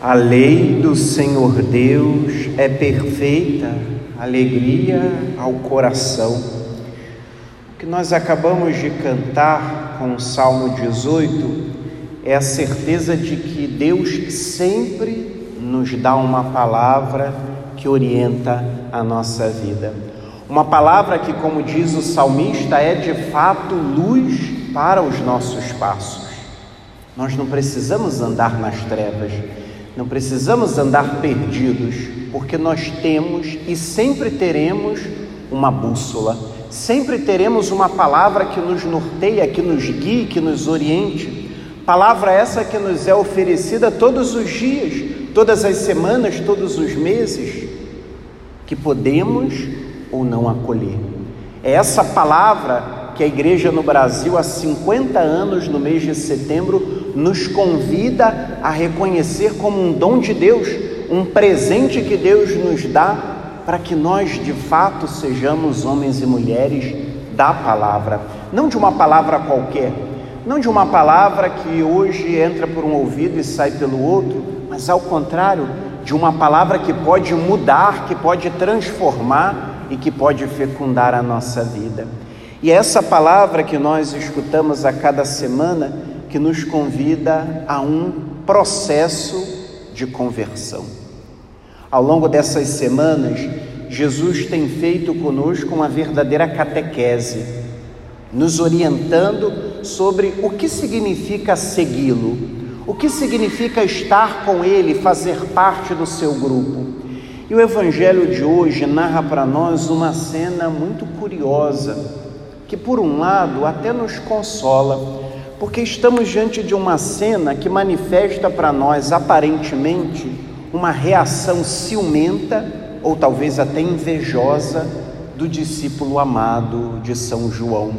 A lei do Senhor Deus é perfeita, alegria ao coração. O que nós acabamos de cantar com o Salmo 18 é a certeza de que Deus sempre nos dá uma palavra que orienta a nossa vida. Uma palavra que, como diz o salmista, é de fato luz para os nossos passos. Nós não precisamos andar nas trevas não precisamos andar perdidos, porque nós temos e sempre teremos uma bússola, sempre teremos uma palavra que nos norteia, que nos guie, que nos oriente. Palavra essa que nos é oferecida todos os dias, todas as semanas, todos os meses, que podemos ou não acolher. É essa palavra que a igreja no Brasil há 50 anos, no mês de setembro, nos convida a reconhecer como um dom de Deus, um presente que Deus nos dá para que nós de fato sejamos homens e mulheres da palavra, não de uma palavra qualquer, não de uma palavra que hoje entra por um ouvido e sai pelo outro, mas ao contrário, de uma palavra que pode mudar, que pode transformar e que pode fecundar a nossa vida. E essa palavra que nós escutamos a cada semana que nos convida a um processo de conversão. Ao longo dessas semanas, Jesus tem feito conosco uma verdadeira catequese, nos orientando sobre o que significa segui-lo, o que significa estar com ele, fazer parte do seu grupo. E o Evangelho de hoje narra para nós uma cena muito curiosa, que por um lado até nos consola, porque estamos diante de uma cena que manifesta para nós aparentemente uma reação ciumenta ou talvez até invejosa do discípulo amado de São João.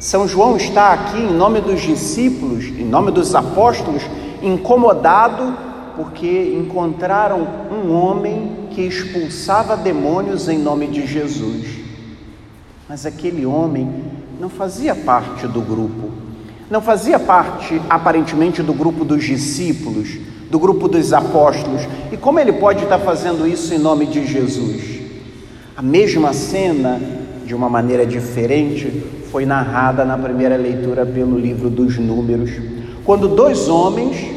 São João está aqui em nome dos discípulos, em nome dos apóstolos, incomodado porque encontraram um homem que expulsava demônios em nome de Jesus. Mas aquele homem não fazia parte do grupo não fazia parte aparentemente do grupo dos discípulos, do grupo dos apóstolos. E como ele pode estar fazendo isso em nome de Jesus? A mesma cena, de uma maneira diferente, foi narrada na primeira leitura pelo livro dos Números, quando dois homens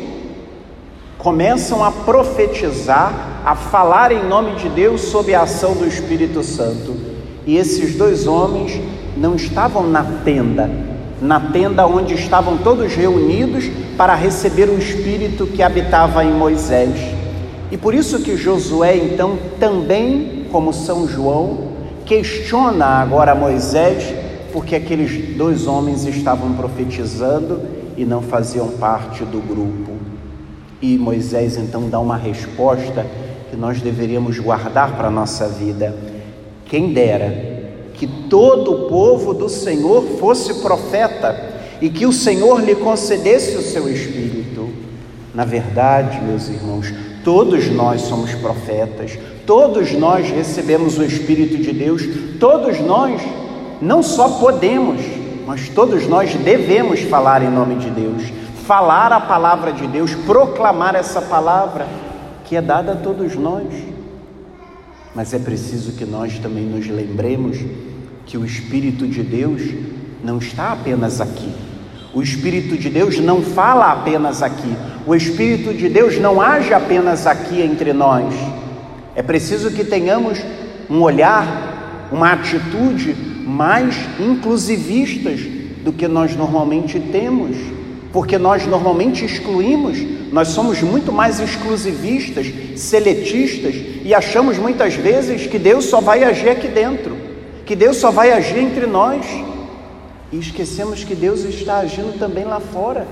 começam a profetizar, a falar em nome de Deus sob a ação do Espírito Santo. E esses dois homens não estavam na tenda, na tenda onde estavam todos reunidos para receber o Espírito que habitava em Moisés. E por isso que Josué, então, também, como São João, questiona agora Moisés, porque aqueles dois homens estavam profetizando e não faziam parte do grupo. E Moisés então dá uma resposta que nós deveríamos guardar para a nossa vida. Quem dera que todo o povo do Senhor fosse profeta e que o Senhor lhe concedesse o seu espírito. Na verdade, meus irmãos, todos nós somos profetas, todos nós recebemos o Espírito de Deus, todos nós não só podemos, mas todos nós devemos falar em nome de Deus, falar a palavra de Deus, proclamar essa palavra que é dada a todos nós. Mas é preciso que nós também nos lembremos que o Espírito de Deus não está apenas aqui. O Espírito de Deus não fala apenas aqui. O Espírito de Deus não age apenas aqui entre nós. É preciso que tenhamos um olhar, uma atitude mais inclusivistas do que nós normalmente temos, porque nós normalmente excluímos, nós somos muito mais exclusivistas, seletistas e achamos muitas vezes que Deus só vai agir aqui dentro que Deus só vai agir entre nós e esquecemos que Deus está agindo também lá fora.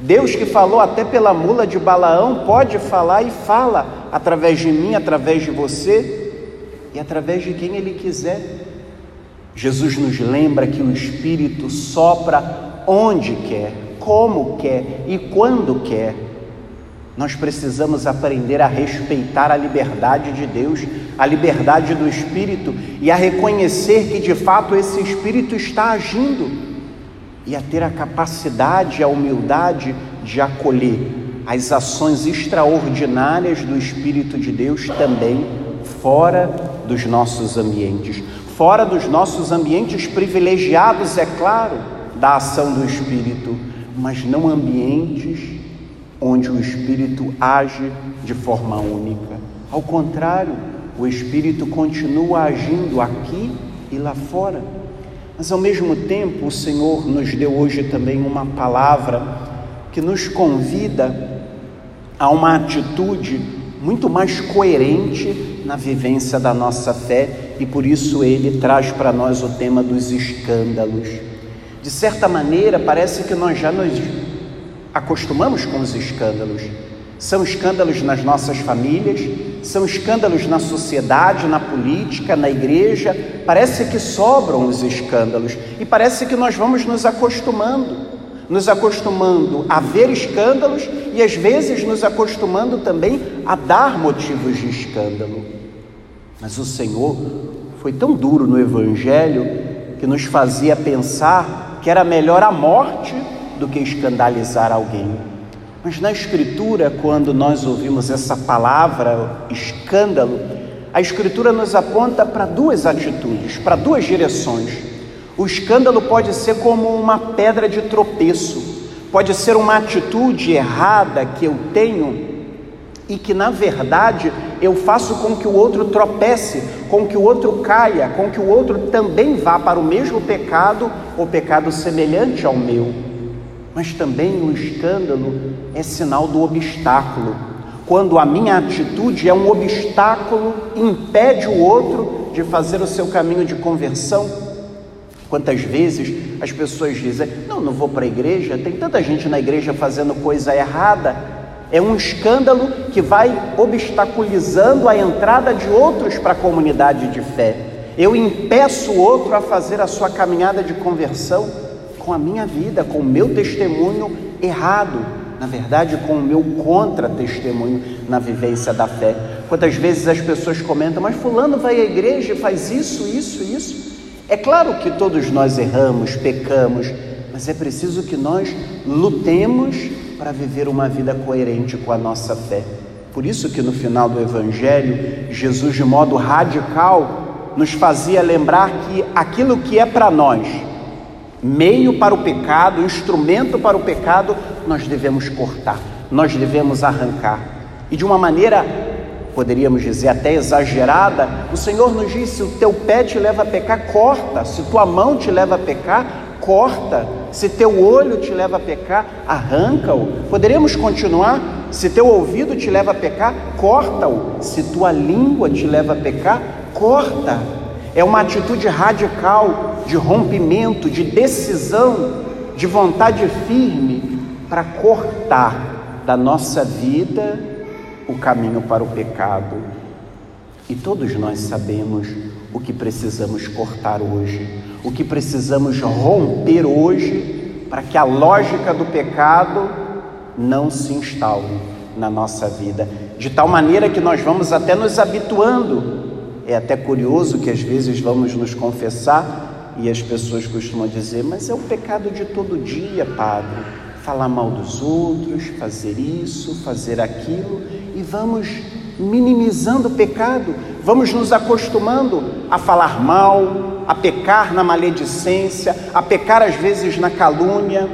Deus que falou até pela mula de Balaão pode falar e fala através de mim, através de você e através de quem Ele quiser. Jesus nos lembra que o Espírito sopra onde quer, como quer e quando quer. Nós precisamos aprender a respeitar a liberdade de Deus, a liberdade do Espírito e a reconhecer que de fato esse Espírito está agindo. E a ter a capacidade, a humildade de acolher as ações extraordinárias do Espírito de Deus também fora dos nossos ambientes, fora dos nossos ambientes privilegiados, é claro, da ação do Espírito, mas não ambientes onde o Espírito age de forma única. Ao contrário, o Espírito continua agindo aqui e lá fora. Mas ao mesmo tempo, o Senhor nos deu hoje também uma palavra que nos convida a uma atitude muito mais coerente na vivência da nossa fé e por isso ele traz para nós o tema dos escândalos. De certa maneira, parece que nós já nos acostumamos com os escândalos. São escândalos nas nossas famílias, são escândalos na sociedade, na política, na igreja. Parece que sobram os escândalos e parece que nós vamos nos acostumando, nos acostumando a ver escândalos e às vezes nos acostumando também a dar motivos de escândalo. Mas o Senhor foi tão duro no Evangelho que nos fazia pensar que era melhor a morte do que escandalizar alguém. Mas na Escritura, quando nós ouvimos essa palavra escândalo, a Escritura nos aponta para duas atitudes, para duas direções. O escândalo pode ser como uma pedra de tropeço, pode ser uma atitude errada que eu tenho e que na verdade eu faço com que o outro tropece, com que o outro caia, com que o outro também vá para o mesmo pecado ou pecado semelhante ao meu mas também o escândalo é sinal do obstáculo. Quando a minha atitude é um obstáculo, impede o outro de fazer o seu caminho de conversão. Quantas vezes as pessoas dizem: Não, não vou para a igreja, tem tanta gente na igreja fazendo coisa errada. É um escândalo que vai obstaculizando a entrada de outros para a comunidade de fé. Eu impeço o outro a fazer a sua caminhada de conversão com a minha vida, com o meu testemunho errado, na verdade, com o meu contra-testemunho na vivência da fé. Quantas vezes as pessoas comentam, mas Fulano vai à igreja e faz isso, isso, isso. É claro que todos nós erramos, pecamos, mas é preciso que nós lutemos para viver uma vida coerente com a nossa fé. Por isso que no final do Evangelho, Jesus, de modo radical, nos fazia lembrar que aquilo que é para nós, meio para o pecado, instrumento para o pecado, nós devemos cortar, nós devemos arrancar. E de uma maneira, poderíamos dizer até exagerada, o Senhor nos diz: se o teu pé te leva a pecar, corta, se tua mão te leva a pecar, corta, se teu olho te leva a pecar, arranca-o. Poderíamos continuar? Se teu ouvido te leva a pecar, corta-o. Se tua língua te leva a pecar, corta. É uma atitude radical de rompimento, de decisão, de vontade firme para cortar da nossa vida o caminho para o pecado. E todos nós sabemos o que precisamos cortar hoje, o que precisamos romper hoje para que a lógica do pecado não se instaure na nossa vida, de tal maneira que nós vamos até nos habituando. É até curioso que às vezes vamos nos confessar e as pessoas costumam dizer, mas é o pecado de todo dia, padre. Falar mal dos outros, fazer isso, fazer aquilo, e vamos minimizando o pecado, vamos nos acostumando a falar mal, a pecar na maledicência, a pecar às vezes na calúnia,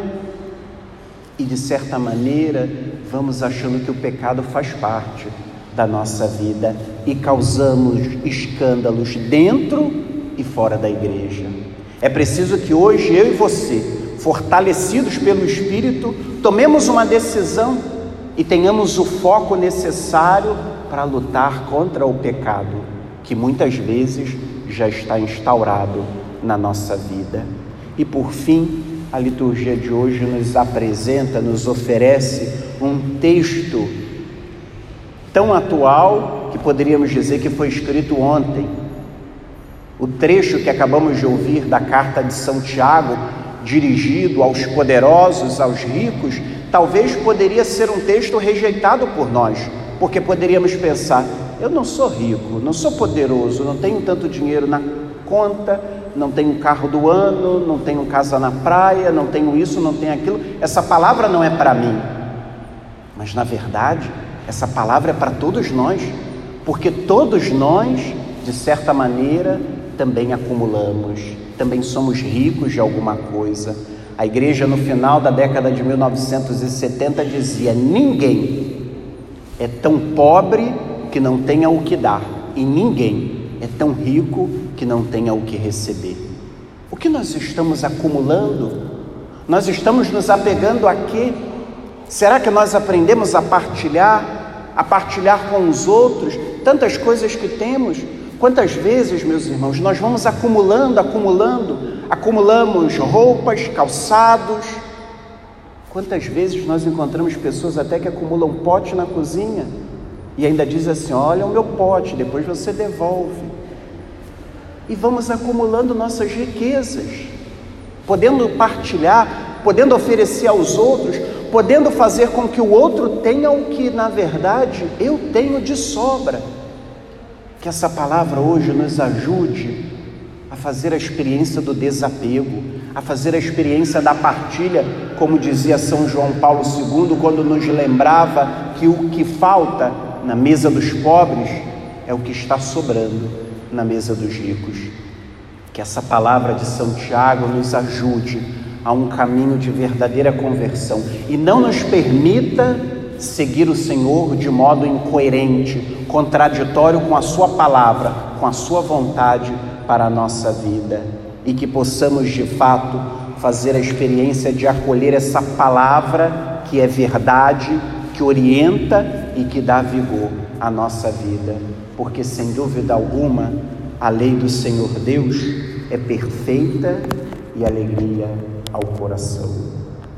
e de certa maneira vamos achando que o pecado faz parte da nossa vida e causamos escândalos dentro e fora da igreja. É preciso que hoje eu e você, fortalecidos pelo Espírito, tomemos uma decisão e tenhamos o foco necessário para lutar contra o pecado, que muitas vezes já está instaurado na nossa vida. E por fim, a liturgia de hoje nos apresenta, nos oferece um texto tão atual que poderíamos dizer que foi escrito ontem o trecho que acabamos de ouvir da carta de São Tiago, dirigido aos poderosos, aos ricos, talvez poderia ser um texto rejeitado por nós, porque poderíamos pensar: eu não sou rico, não sou poderoso, não tenho tanto dinheiro na conta, não tenho carro do ano, não tenho casa na praia, não tenho isso, não tenho aquilo. Essa palavra não é para mim. Mas na verdade, essa palavra é para todos nós, porque todos nós, de certa maneira, também acumulamos, também somos ricos de alguma coisa. A igreja, no final da década de 1970, dizia: ninguém é tão pobre que não tenha o que dar, e ninguém é tão rico que não tenha o que receber. O que nós estamos acumulando? Nós estamos nos apegando a quê? Será que nós aprendemos a partilhar, a partilhar com os outros tantas coisas que temos? Quantas vezes, meus irmãos, nós vamos acumulando, acumulando, acumulamos roupas, calçados. Quantas vezes nós encontramos pessoas até que acumulam pote na cozinha e ainda diz assim: Olha o meu pote, depois você devolve. E vamos acumulando nossas riquezas, podendo partilhar, podendo oferecer aos outros, podendo fazer com que o outro tenha o que na verdade eu tenho de sobra. Que essa palavra hoje nos ajude a fazer a experiência do desapego, a fazer a experiência da partilha, como dizia São João Paulo II, quando nos lembrava que o que falta na mesa dos pobres é o que está sobrando na mesa dos ricos. Que essa palavra de São Tiago nos ajude a um caminho de verdadeira conversão. E não nos permita seguir o Senhor de modo incoerente, contraditório com a Sua palavra, com a Sua vontade para a nossa vida. E que possamos de fato fazer a experiência de acolher essa palavra que é verdade, que orienta e que dá vigor à nossa vida, porque sem dúvida alguma a lei do Senhor Deus é perfeita e alegria ao coração.